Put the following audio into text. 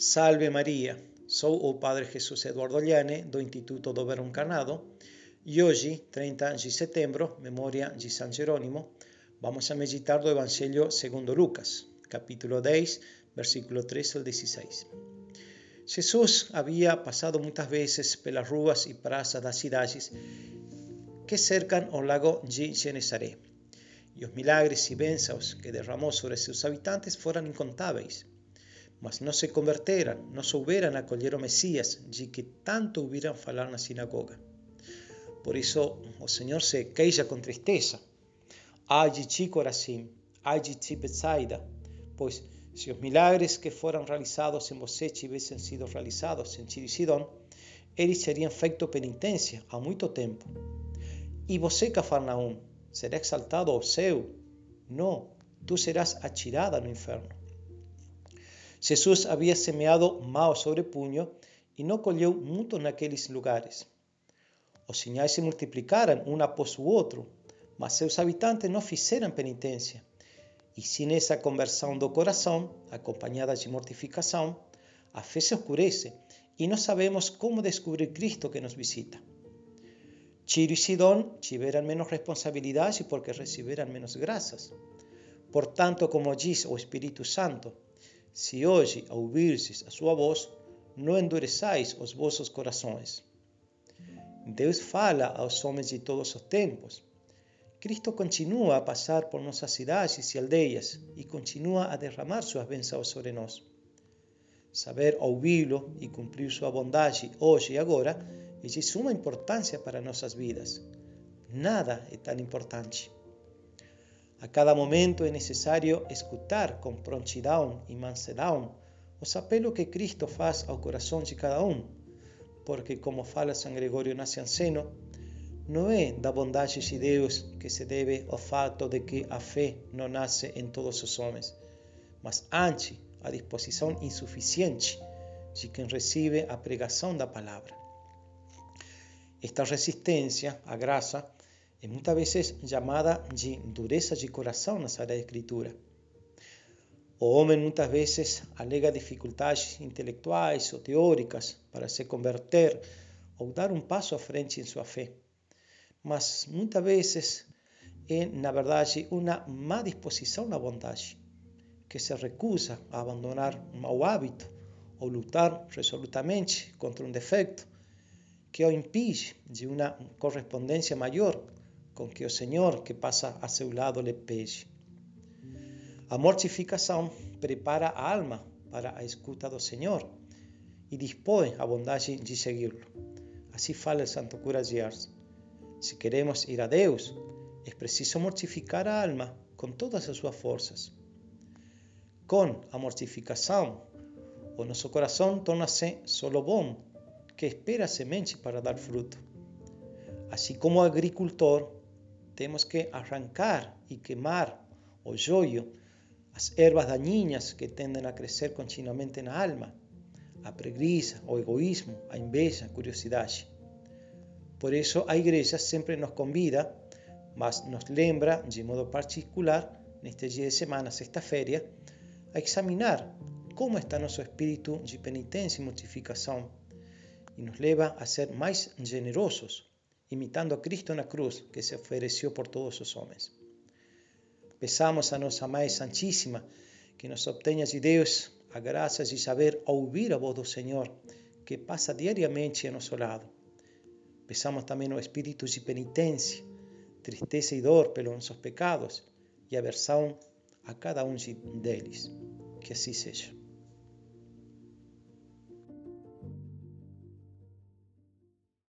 Salve Maria, sou o Padre Jesus Eduardo Liane, do Instituto do Verbo Encarnado, e hoje, 30 de setembro, memória de São Jerônimo, vamos a meditar do Evangelho segundo Lucas, capítulo 10, versículo 13 ao 16. Jesus havia passado muitas vezes pelas ruas e praças das cidades que cercam o lago de Genezaré, e os milagres e bênçãos que derramou sobre seus habitantes foram incontáveis mas no se converteran, no souberan acolher o Mesías, de que tanto hubieran falar na sinagoga. Por eso o Señor se queixa con tristeza. Ai de ti, Corazim, ai de ti, Betsaida, pois se os milagres que foram realizados em você tivessem sido realizados em Tiro e Sidón, eles teriam feito penitência há muito tempo. E você, Cafarnaum, será exaltado ao céu? Não, tu serás atirada no inferno. Jesús había semeado mal sobre puño y no colheu muito naqueles lugares. Os sinais se multiplicaram um após o outro, mas seus habitantes não fizeram penitência. E sem essa conversão do coração, acompanhada de mortificação, a fé se oscurece e não sabemos como descobrir Cristo que nos visita. Tiro e Sidón tiveram menos responsabilidade porque receberam menos graças. Portanto, como diz o Espírito Santo, se hoje ouvirdes a sua voz, não endureçais os vossos corações. Deus fala aos homens de todos os tempos. Cristo continua a passar por nossas cidades e aldeias e continua a derramar suas bênçãos sobre nós. Saber ouvi-lo e cumprir sua bondade hoje e agora é de suma importância para nossas vidas. Nada é tão importante. A cada momento é necessário escutar com prontidão e mansedão os apelos que Cristo faz ao coração de cada um, porque, como fala São Gregório Nacianceno, não é da bondade de Deus que se deve ao fato de que a fé não nasce em todos os homens, mas antes a disposição insuficiente de quem recebe a pregação da palavra. Esta resistência à graça é muitas vezes chamada de dureza de coração na Sagrada Escritura. O homem muitas vezes alega dificuldades intelectuais ou teóricas para se converter ou dar um passo à frente em sua fé. Mas muitas vezes é, na verdade, uma má disposição na vontade, que se recusa a abandonar um mau hábito ou lutar resolutamente contra um defeito que o impede de uma correspondência maior com que o Senhor que passa a seu lado lhe pede. A mortificação prepara a alma para a escuta do Senhor e dispõe a bondade de segui-lo. Assim fala o Santo Cura de Ars. Se queremos ir a Deus, é preciso mortificar a alma com todas as suas forças. Com a mortificação, o nosso coração torna-se solo bom, que espera a semente para dar fruto. Assim como o agricultor temos que arrancar e queimar o joio, as ervas daninhas que tendem a crescer continuamente na alma, a preguiça, o egoísmo, a inveja, a curiosidade. Por isso, a igreja sempre nos convida, mas nos lembra de modo particular, neste dia de semana, sexta-feira, a examinar como está nosso espírito de penitência e mortificação e nos leva a ser mais generosos imitando a Cristo na cruz que se ofereceu por todos os homens. Peçamos a nossa Mãe Santíssima que nos obtenha de Deus a graça de saber ouvir a voz do Senhor que passa diariamente a nosso lado. Peçamos também o espírito de penitência, tristeza e dor pelos nossos pecados e aversão a cada um deles. Que assim seja.